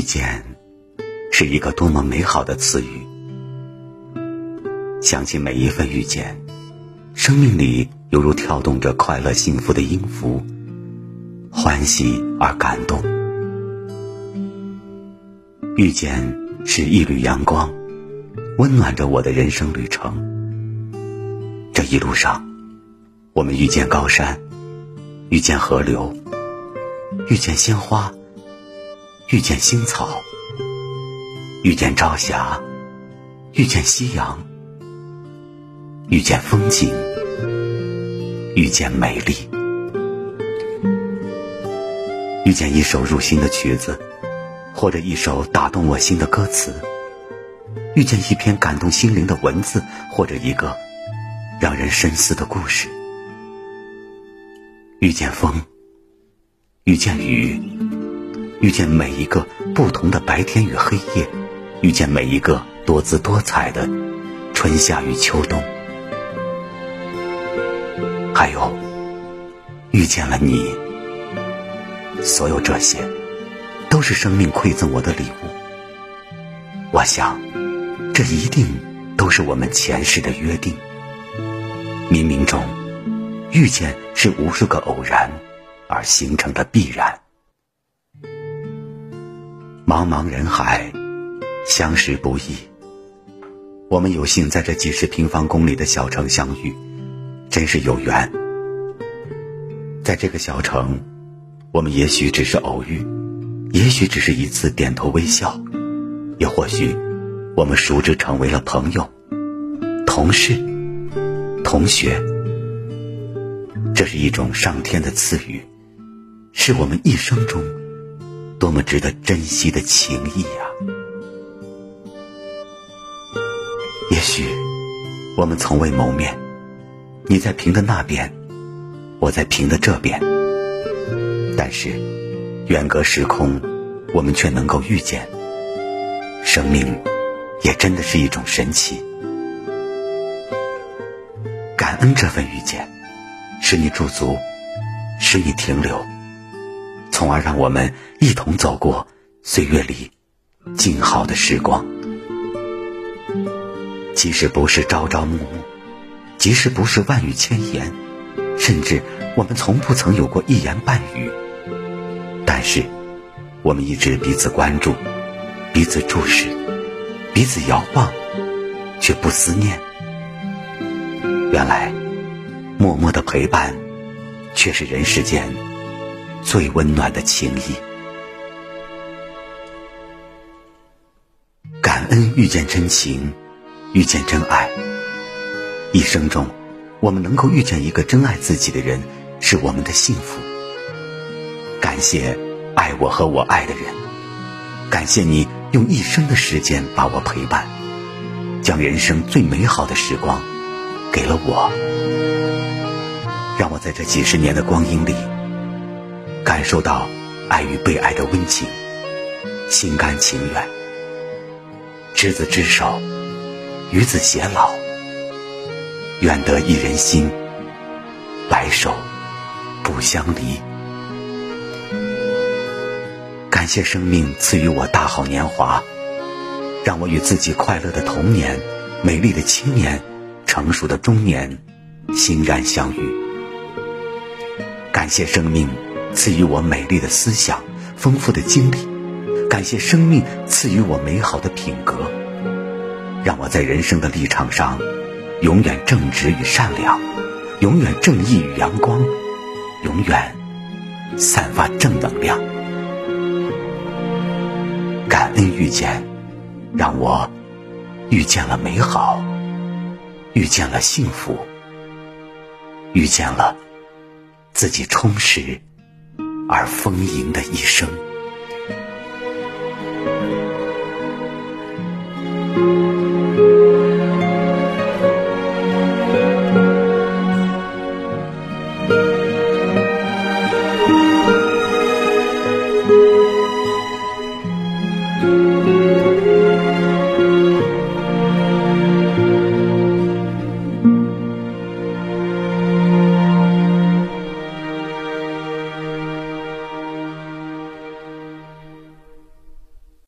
遇见，是一个多么美好的词语。想起每一份遇见，生命里犹如跳动着快乐幸福的音符，欢喜而感动。遇见是一缕阳光，温暖着我的人生旅程。这一路上，我们遇见高山，遇见河流，遇见鲜花，遇见青草，遇见朝霞，遇见夕阳，遇见风景，遇见美丽，遇见一首入心的曲子，或者一首打动我心的歌词，遇见一篇感动心灵的文字，或者一个。让人深思的故事。遇见风，遇见雨，遇见每一个不同的白天与黑夜，遇见每一个多姿多彩的春夏与秋冬，还有遇见了你。所有这些，都是生命馈赠我的礼物。我想，这一定都是我们前世的约定。冥冥中，遇见是无数个偶然而形成的必然。茫茫人海，相识不易。我们有幸在这几十平方公里的小城相遇，真是有缘。在这个小城，我们也许只是偶遇，也许只是一次点头微笑，也或许我们熟知成为了朋友、同事。同学，这是一种上天的赐予，是我们一生中多么值得珍惜的情谊呀！也许我们从未谋面，你在平的那边，我在平的这边，但是远隔时空，我们却能够遇见。生命也真的是一种神奇。感恩这份遇见，使你驻足，使你停留，从而让我们一同走过岁月里静好的时光。即使不是朝朝暮暮，即使不是万语千言，甚至我们从不曾有过一言半语，但是我们一直彼此关注，彼此注视，彼此遥望，却不思念。原来，默默的陪伴，却是人世间最温暖的情谊。感恩遇见真情，遇见真爱。一生中，我们能够遇见一个真爱自己的人，是我们的幸福。感谢爱我和我爱的人，感谢你用一生的时间把我陪伴，将人生最美好的时光。给了我，让我在这几十年的光阴里，感受到爱与被爱的温情，心甘情愿。执子之手，与子偕老，愿得一人心，白首不相离。感谢生命赐予我大好年华，让我与自己快乐的童年、美丽的青年。成熟的中年，欣然相遇。感谢生命赐予我美丽的思想、丰富的经历，感谢生命赐予我美好的品格，让我在人生的立场上永远正直与善良，永远正义与阳光，永远散发正能量。感恩遇见，让我遇见了美好。遇见了幸福，遇见了自己充实而丰盈的一生。